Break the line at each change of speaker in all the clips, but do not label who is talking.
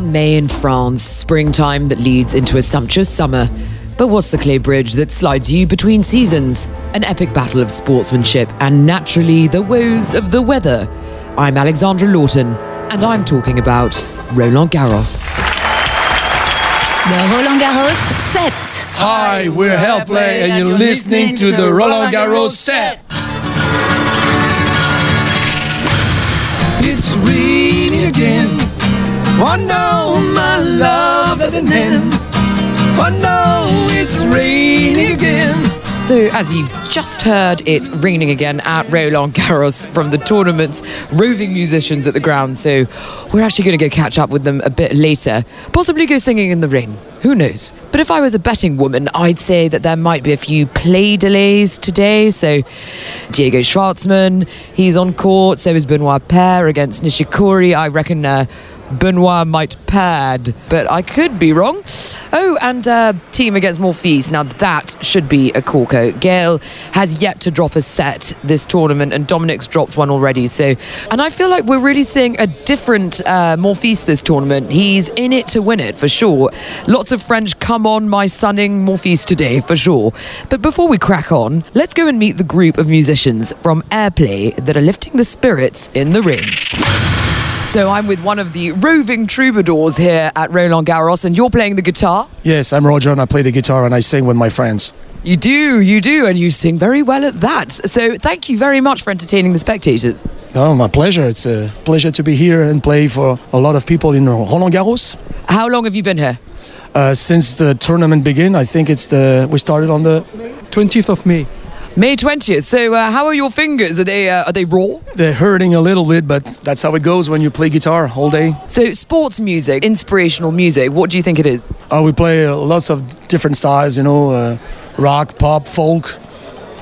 May in France, springtime that leads into a sumptuous summer. But what's the clay bridge that slides you between seasons? An epic battle of sportsmanship and naturally the woes of the weather. I'm Alexandra Lawton, and I'm talking about Roland Garros.
The Roland Garros set.
Hi, we're Airplay, and you're listening to the Roland Garros set. It's raining again. Oh no, my love's at an end. Oh no, it's raining again.
So, as you've just heard, it's raining again at Roland Garros from the tournament's roving musicians at the ground. So, we're actually going to go catch up with them a bit later, possibly go singing in the rain. Who knows? But if I was a betting woman, I'd say that there might be a few play delays today. So, Diego Schwartzman, he's on court. So is Benoit Paire against Nishikori. I reckon. Uh, Benoit might pad, but I could be wrong. Oh, and uh, Thiem against Monfils. Now that should be a corker. Gael has yet to drop a set this tournament, and Dominic's dropped one already. So, and I feel like we're really seeing a different uh, Monfils this tournament. He's in it to win it for sure. Lots of French come on my sunning Monfils today for sure. But before we crack on, let's go and meet the group of musicians from Airplay that are lifting the spirits in the ring. So I'm with one of the roving troubadours here at Roland Garros, and you're playing the guitar.
Yes, I'm Roger, and I play the guitar and I sing with my friends.
You do, you do, and you sing very well at that. So thank you very much for entertaining the spectators.
Oh, my pleasure. It's a pleasure to be here and play for a lot of people in Roland Garros.
How long have you been here?
Uh, since the tournament began, I think it's the we started on the
20th of May.
May 20th. So uh, how are your fingers? Are they uh, are they raw?
they're hurting a little bit, but that's how it goes when you play guitar all day.
So sports music, inspirational music. What do you think it is?
Uh, we play uh, lots of different styles, you know, uh, rock, pop, folk,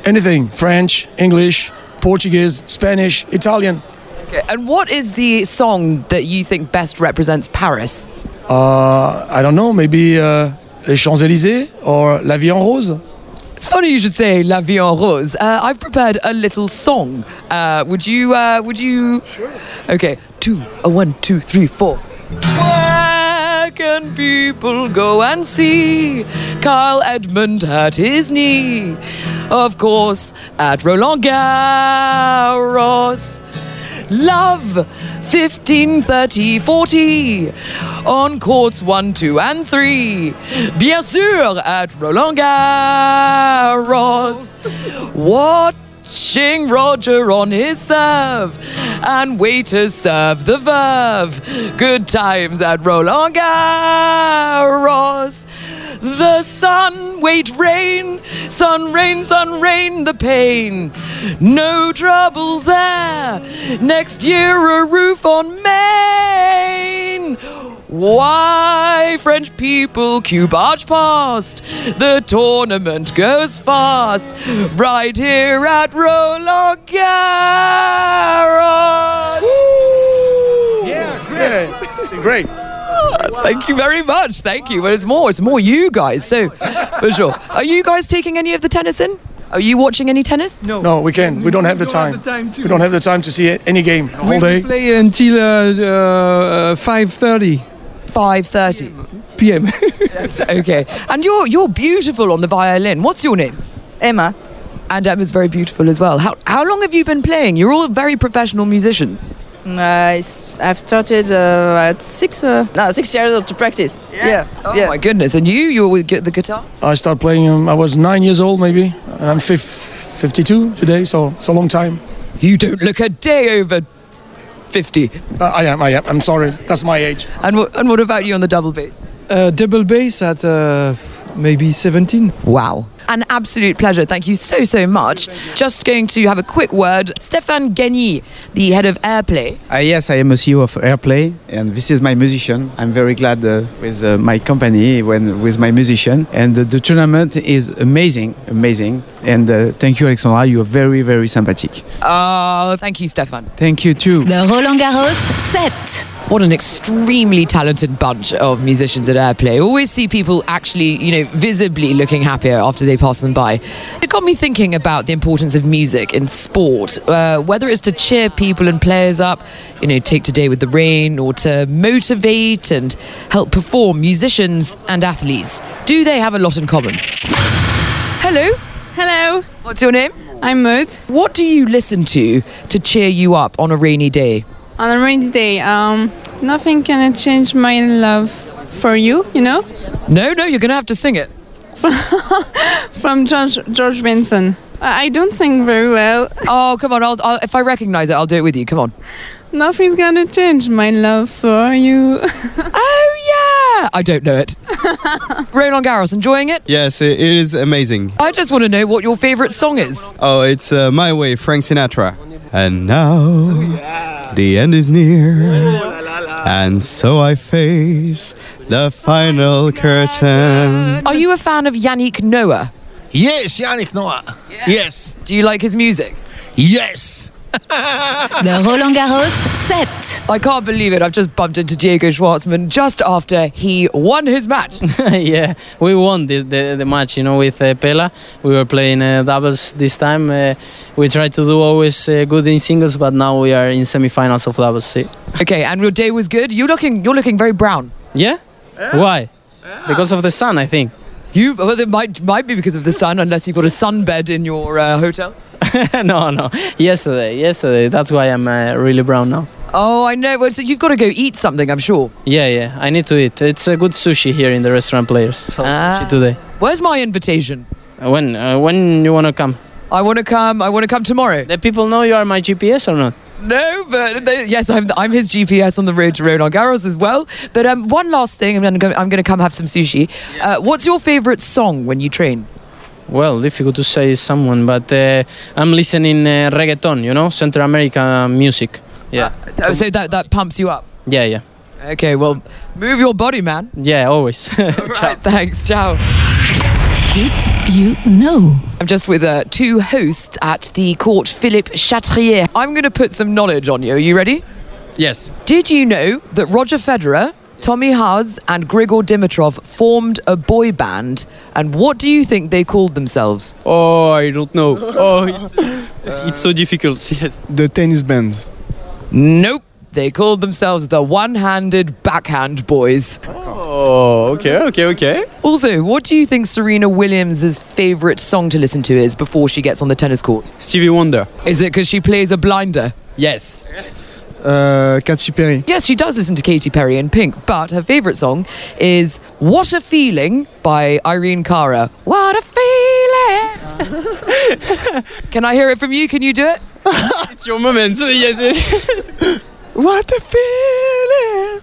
anything. French, English, Portuguese, Spanish, Italian.
Okay. And what is the song that you think best represents Paris?
Uh, I don't know, maybe uh, Les Champs-Élysées or La Vie en Rose.
It's funny you should say La Vie en Rose. Uh, I've prepared a little song. Uh, would you? Uh, would you? Sure. Okay. Two. A one, two, three, four. Where can people go and see Kyle Edmund hurt his knee? Of course, at Roland Garros. Love 15, 30, 40 on courts 1, 2, and 3. Bien sûr, at Roland Garros. Watching Roger on his serve and waiters serve the verve. Good times at Roland Garros. The sun, wait, rain, sun, rain, sun, rain, the pain. No troubles there. Next year, a roof on main. Why, French people queue barge past? The tournament goes fast. Right here at Roland Garros.
Yeah, great. great.
Thank you very much. Thank you. But it's more, it's more you guys. So, for sure. Are you guys taking any of the tennis in? Are you watching any tennis?
No,
No, we can't. We don't have the time.
to.
We don't have the time to see any game the
We
whole day.
play until uh, uh, 5:30
5.30.
p.m.
Yes, okay. And you're you're beautiful on the violin. What's your name?
Emma.
And Emma's very beautiful as well. How how long have you been playing? You're all very professional musicians.
Uh, I've started uh, at six, uh, no, six years old to practice. Yeah,
Oh
yeah.
my goodness. And you, you're with the guitar?
I started playing. Um, I was nine years old, maybe. And I'm fif- 52 today, so it's a long time.
You don't look a day over 50.
Uh, I am. I am. I'm sorry. That's my age.
And what, and what about you on the double bass?
uh, double bass at uh, maybe 17.
Wow. An absolute pleasure. Thank you so, so much. Just going to have a quick word. Stéphane Gagny, the head of Airplay.
Uh, yes, I am a CEO of Airplay, and this is my musician. I'm very glad uh, with uh, my company, when with my musician, and uh, the tournament is amazing, amazing. And uh, thank you, Alexandra. You are very, very sympathetic.
Oh, thank you, Stéphane.
Thank you too.
The Roland Garros set.
What an extremely talented bunch of musicians at Airplay. Always see people actually, you know, visibly looking happier after they pass them by. It got me thinking about the importance of music in sport, uh, whether it's to cheer people and players up, you know, take today with the rain, or to motivate and help perform musicians and athletes. Do they have a lot in common? Hello,
Hello,
what's your name?
I'm Maud.
What do you listen to to cheer you up on a rainy day?
On a rainy day, um, nothing can change my love for you, you know?
No, no, you're going to have to sing it.
From George, George Benson. I I don't sing very well.
Oh, come on. I'll, I'll, if I recognize it, I'll do it with you. Come on.
Nothing's gonna change my love for you.
Oh, yeah. I don't know it. Roland Garros, enjoying it?
Yes, it, it is amazing.
I just want to know what your favorite song is.
Oh, it's uh, My Way, Frank Sinatra. And now the end is near. And so I face the final curtain.
Are you a fan of Yannick Noah?
Yes, Yannick Noah. Yes.
Do you like his music?
Yes.
The Roland Garros 7.
I can't believe it. I've just bumped into Diego Schwartzman just after he won his match.
yeah, we won the, the, the match, you know, with uh, Pella. We were playing uh, doubles this time. Uh, we try to do always uh, good in singles, but now we are in semifinals of doubles. See?
okay, and your day was good. You're looking, you're looking very brown.
Yeah? Why? Because of the sun, I think.
You, well, it might might be because of the sun, unless you've got a sunbed in your uh, hotel.
no, no. Yesterday, yesterday. That's why I'm uh, really brown now.
Oh, I know. Well, so you've got to go eat something, I'm sure.
Yeah, yeah. I need to eat. It's a good sushi here in the restaurant players. So
Ah.
sushi today.
Where's my invitation?
Uh, When uh, when you wanna come?
I want to come. I want to come tomorrow.
The people know you are my GPS or not?
No, but they, yes, I'm, I'm his GPS on the road to Roland Garros as well. But um, one last thing, I'm going to I'm going to come have some sushi. Uh, what's your favorite song when you train?
Well, difficult to say someone, but uh, I'm listening uh, reggaeton, you know, Central America music. Yeah,
Oh, so that that pumps you up.
yeah, yeah,
Okay, well, move your body, man.
yeah. Always.
Right, thanks. Ciao.
Did you know?
I'm just with uh, two hosts at the court Philippe Chatrier. I'm going to put some knowledge on you. Are you ready?
Yes.
Did you know that Roger Federer, Tommy Haas, and Grigor Dimitrov formed a boy band? And what do you think they called themselves?
Oh, I don't know. Oh, it's, uh, it's so difficult. Yes.
The tennis band.
Nope. They called themselves the One Handed Backhand Boys.
Oh, okay, okay, okay.
Also, what do you think Serena Williams' favourite song to listen to is before she gets on the tennis court?
Stevie Wonder.
Is it because she plays a blinder?
Yes.
Uh, Katy Perry.
Yes, she does listen to Katy Perry and Pink, but her favourite song is What a Feeling by Irene Cara. What a feeling! Can I hear it from you? Can you do it?
It's your moment. Yes. yes.
What a feeling!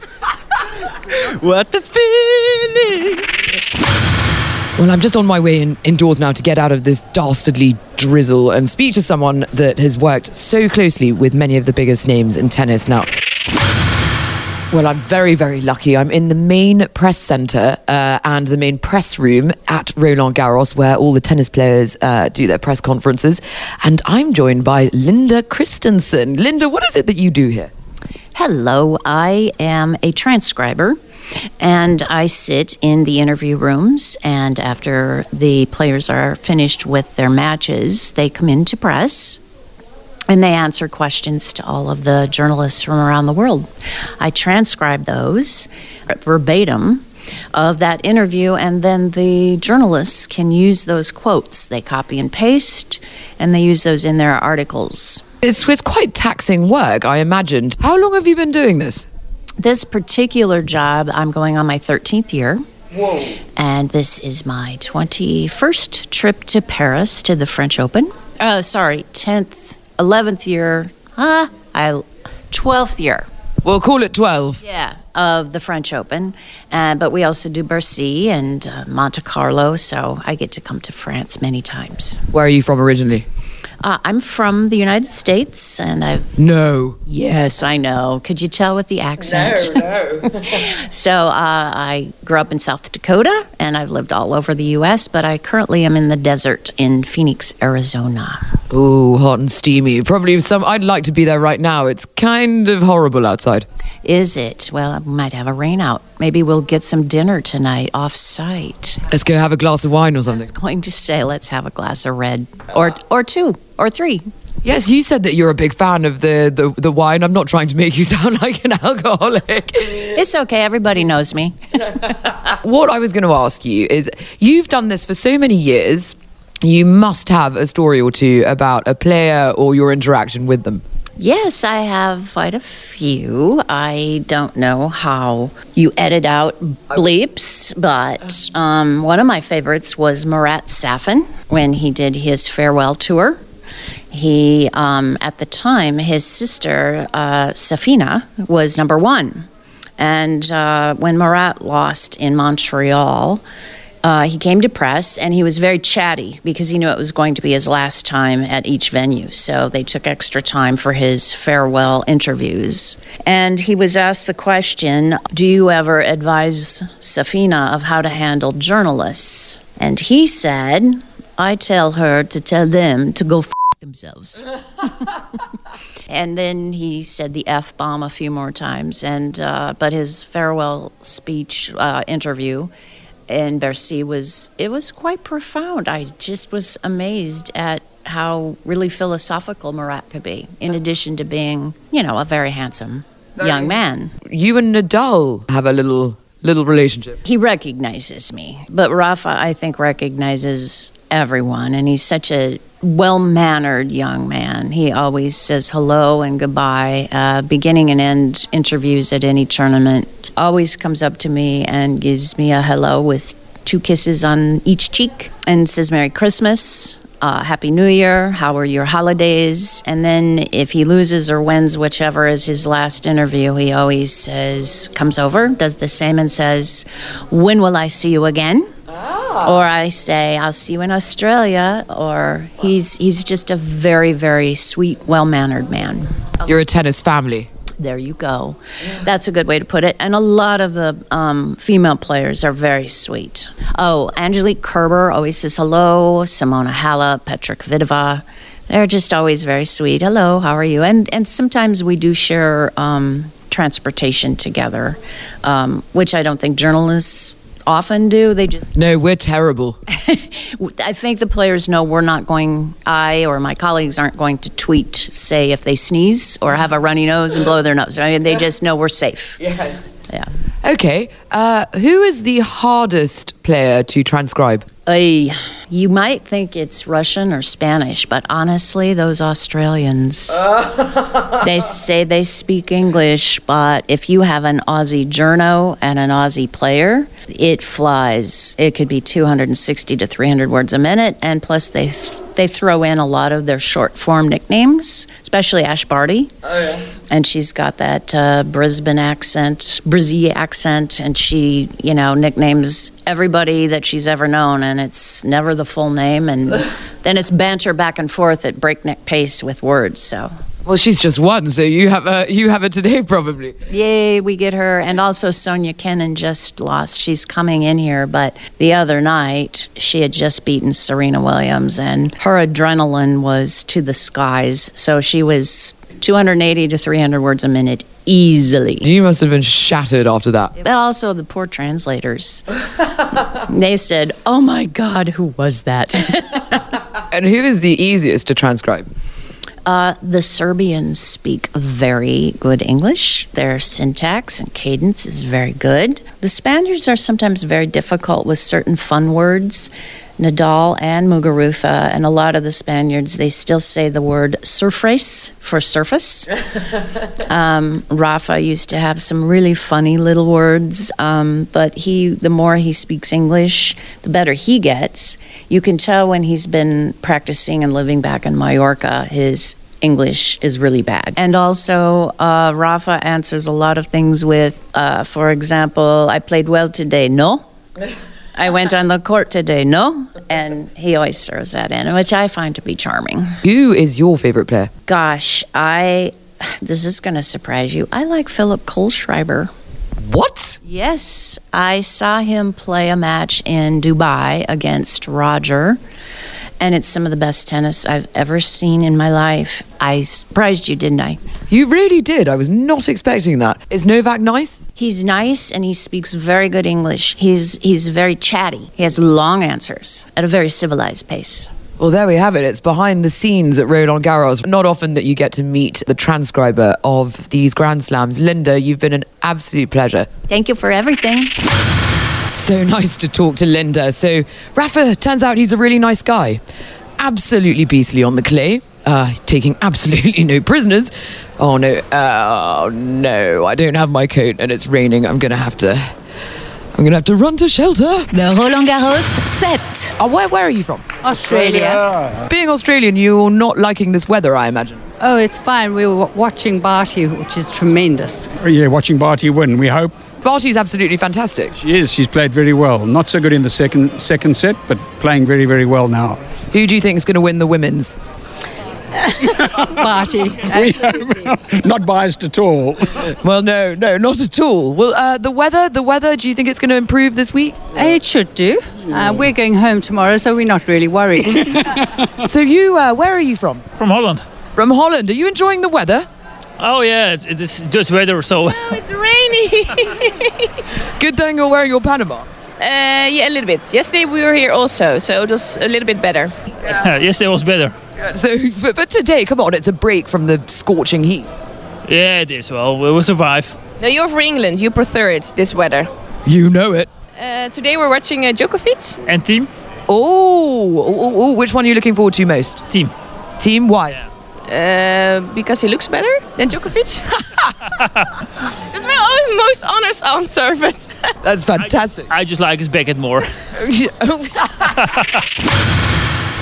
what a feeling!
Well, I'm just on my way in, indoors now to get out of this dastardly drizzle and speak to someone that has worked so closely with many of the biggest names in tennis now. Well, I'm very, very lucky. I'm in the main press centre uh, and the main press room at Roland Garros, where all the tennis players uh, do their press conferences. And I'm joined by Linda Christensen. Linda, what is it that you do here?
Hello, I am a transcriber and I sit in the interview rooms. And after the players are finished with their matches, they come into press and they answer questions to all of the journalists from around the world. I transcribe those verbatim of that interview, and then the journalists can use those quotes. They copy and paste, and they use those in their articles.
It's, it's quite taxing work, I imagined. How long have you been doing this?
This particular job, I'm going on my 13th year. And this is my 21st trip to Paris to the French Open. Uh, sorry, 10th, 11th year. Ah, I 12th year.
We'll call it 12.
Yeah, of the French Open. Uh, but we also do Bercy and uh, Monte Carlo, so I get to come to France many times.
Where are you from originally?
Uh, I'm from the United States, and I've
No.
Yes, I know. Could you tell with the accent?
no. no.
so uh, I grew up in South Dakota, and I've lived all over the U.S. But I currently am in the desert in Phoenix, Arizona.
Ooh, hot and steamy. Probably some. I'd like to be there right now. It's kind of horrible outside.
Is it? Well, we might have a rain out. Maybe we'll get some dinner tonight off site.
Let's go have a glass of wine or something.
I was going to say, let's have a glass of red, or or two, or three.
Yes, you said that you're a big fan of the, the, the wine. I'm not trying to make you sound like an alcoholic.
It's okay. Everybody knows me.
what I was going to ask you is you've done this for so many years. You must have a story or two about a player or your interaction with them.
Yes, I have quite a few. I don't know how you edit out bleeps, but um, one of my favorites was Marat Safin when he did his farewell tour. He, um, at the time, his sister uh, Safina was number one, and uh, when Murat lost in Montreal, uh, he came to press and he was very chatty because he knew it was going to be his last time at each venue. So they took extra time for his farewell interviews. And he was asked the question Do you ever advise Safina of how to handle journalists? And he said, I tell her to tell them to go f- themselves. and then he said the f bomb a few more times. And uh, but his farewell speech uh, interview in Bercy was it was quite profound. I just was amazed at how really philosophical Marat could be. In addition to being, you know, a very handsome young man.
You and Nadal have a little little relationship.
He recognizes me, but Rafa, I think, recognizes everyone, and he's such a well mannered young man. He always says hello and goodbye, uh, beginning and end interviews at any tournament. Always comes up to me and gives me a hello with two kisses on each cheek and says Merry Christmas. Uh, Happy New Year. How are your holidays? And then, if he loses or wins, whichever is his last interview, he always says, comes over, does the same, and says, When will I see you again? Or I say, I'll see you in Australia. Or he's he's just a very, very sweet, well mannered man.
You're a tennis family.
There you go. That's a good way to put it. And a lot of the um, female players are very sweet. Oh, Angelique Kerber always says hello. Simona Halep, Petra Kvitova. They're just always very sweet. Hello, how are you? And and sometimes we do share um, transportation together, um, which I don't think journalists often do. They just
No, we're terrible.
I think the players know we're not going, I or my colleagues aren't going to tweet, say, if they sneeze or have a runny nose and blow their nose. I mean, they just know we're safe.
Yes.
Yeah.
Okay. Uh, who is the hardest player to transcribe?
You might think it's Russian or Spanish, but honestly, those Australians, they say they speak English, but if you have an Aussie journo and an Aussie player, it flies. It could be 260 to 300 words a minute, and plus they they throw in a lot of their short form nicknames, especially Ash Barty.
Oh, yeah.
And she's got that uh, Brisbane accent, Brizzy accent, and she, you know, nicknames everybody that she's ever known, and it's never the full name. And then it's banter back and forth at breakneck pace with words. So,
Well, she's just one, so you have a you have it today probably.
yay, we get her. And also, Sofia Kenin just lost. She's coming in here, but the other night she had just beaten Serena Williams, and her adrenaline was to the skies. So she was 280 to 300 words a minute easily.
You must have been shattered after that.
But also the poor translators. they said, "Oh my God, who was that?"
And who is the easiest to transcribe?
Uh, the Serbians speak very good English. Their syntax and cadence is very good. The Spaniards are sometimes very difficult with certain fun words. Nadal and Muguruza, and a lot of the Spaniards, they still say the word surface for surface. um, Rafa used to have some really funny little words, um, but he, the more he speaks English, the better he gets. You can tell when he's been practicing and living back in Mallorca, his English is really bad. And also, uh, Rafa answers a lot of things with, uh, for example, I played well today. No. I went on the court today. No. And he always throws that in, which I find to be charming.
Who is your favorite player?
Gosh, I. This is going to surprise you. I like Philip Kohlschreiber.
What?
Yes, I saw him play a match in Dubai against Roger. And it's some of the best tennis I've ever seen in my life. I surprised you, didn't I?
You really did. I was not expecting that. Is Novak nice?
He's nice and he speaks very good English. He's he's very chatty. He has long answers at a very civilized pace.
Well, there we have it. It's behind the scenes at Roland Garros. Not often that you get to meet the transcriber of these Grand Slams. Linda, you've been an absolute pleasure.
Thank you for everything.
So nice to talk to Linda. So, Rafa, turns out he's a really nice guy. Absolutely beastly on the clay, uh, taking absolutely no prisoners. Oh no, oh no, I don't have my coat and it's raining. I'm gonna have to. I'm gonna have to run to shelter.
The Roland Garros set.
Oh, where, where are you from?
Australia.
Being Australian, you're not liking this weather, I imagine.
Oh, it's fine. We were watching Barty, which is tremendous.
Yeah, watching Barty win, we hope.
Barty's absolutely fantastic.
She is. She's played very well. Not so good in the second second set, but playing very, very well now.
Who do you think is going to win the women's?
Barty.
Not biased at all.
Well, no, no, not at all. Well, uh, the weather, the weather. Do you think it's going to improve this week?
It should do. Uh, we're going home tomorrow, so we're not really worried.
So you, uh, where are you from?
From Holland.
From Holland. Are you enjoying the weather?
Oh yeah, it's, it is just weather, so
It's rainy.
Good thing you're wearing your Panama.
Uh, yeah, a little bit. Yesterday we were here also, so it was a little bit better.
yesterday was better.
So, but, but today, come on, it's a break from the scorching heat.
Yeah, it is. Well, we will survive.
No, you're from England. You prefer it, this weather.
You know it.
Uh, today we're watching uh, Djokovic.
And Thiem?
Oh, oh, oh, oh, which one are you looking forward to most?
Thiem.
Thiem, why?
Uh, because he looks better than Djokovic. That's my own most honest answer, but
That's fantastic.
I just like his backhand more.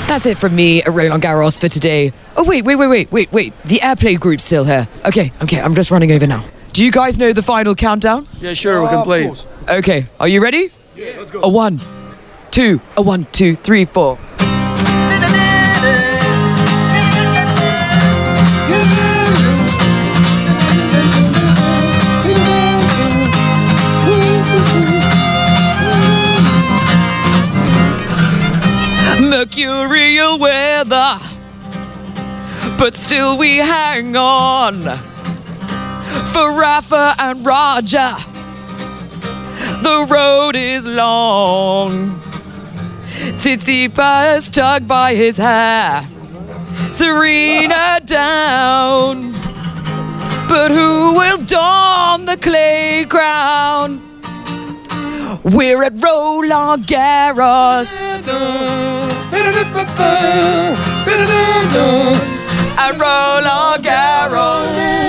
That's it from me at Roland Garros for today. Oh, wait, wait, wait, wait, wait, wait. The airplay group's still here. Okay, okay, I'm just running over now. Do you guys know the final countdown?
Yeah, sure, we can play.
Okay, are you ready?
Yeah, let's go.
A one, two, a one, two, three, four. Mercurial weather, but still we hang on for Rafa and Roger. The road is long. Tsitsipas tugged by his hair. Serena down. But who will don the clay crown? We're at Roland Garros. At Roland Garros.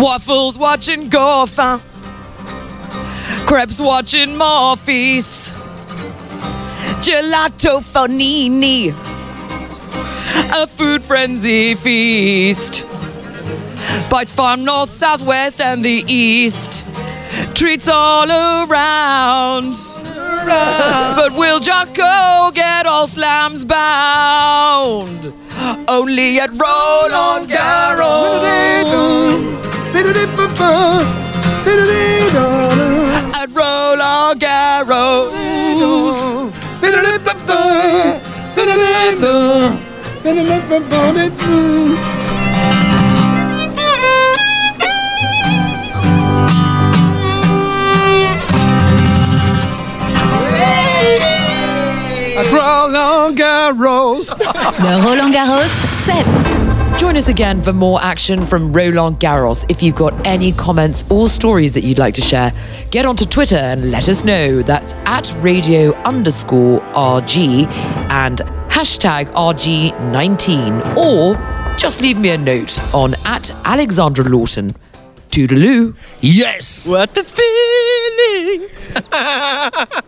Waffles watching Goffin. Crepes watching Monfils. Gelato Fognini. A food frenzy feast. Bite farm north, southwest, and the east. Treats all around. But will Djoko get all slams bound? Only at Roland Garros. At Roland Garros.
Garros.
The Roland Garros set.
Join us again for more action from Roland Garros. If you've got any comments or stories that you'd like to share, get onto Twitter and let us know. That's at radio underscore RG and hashtag RG19. Or just leave me a note on at Alexandra Lawton. Toodaloo.
Yes.
What the feeling?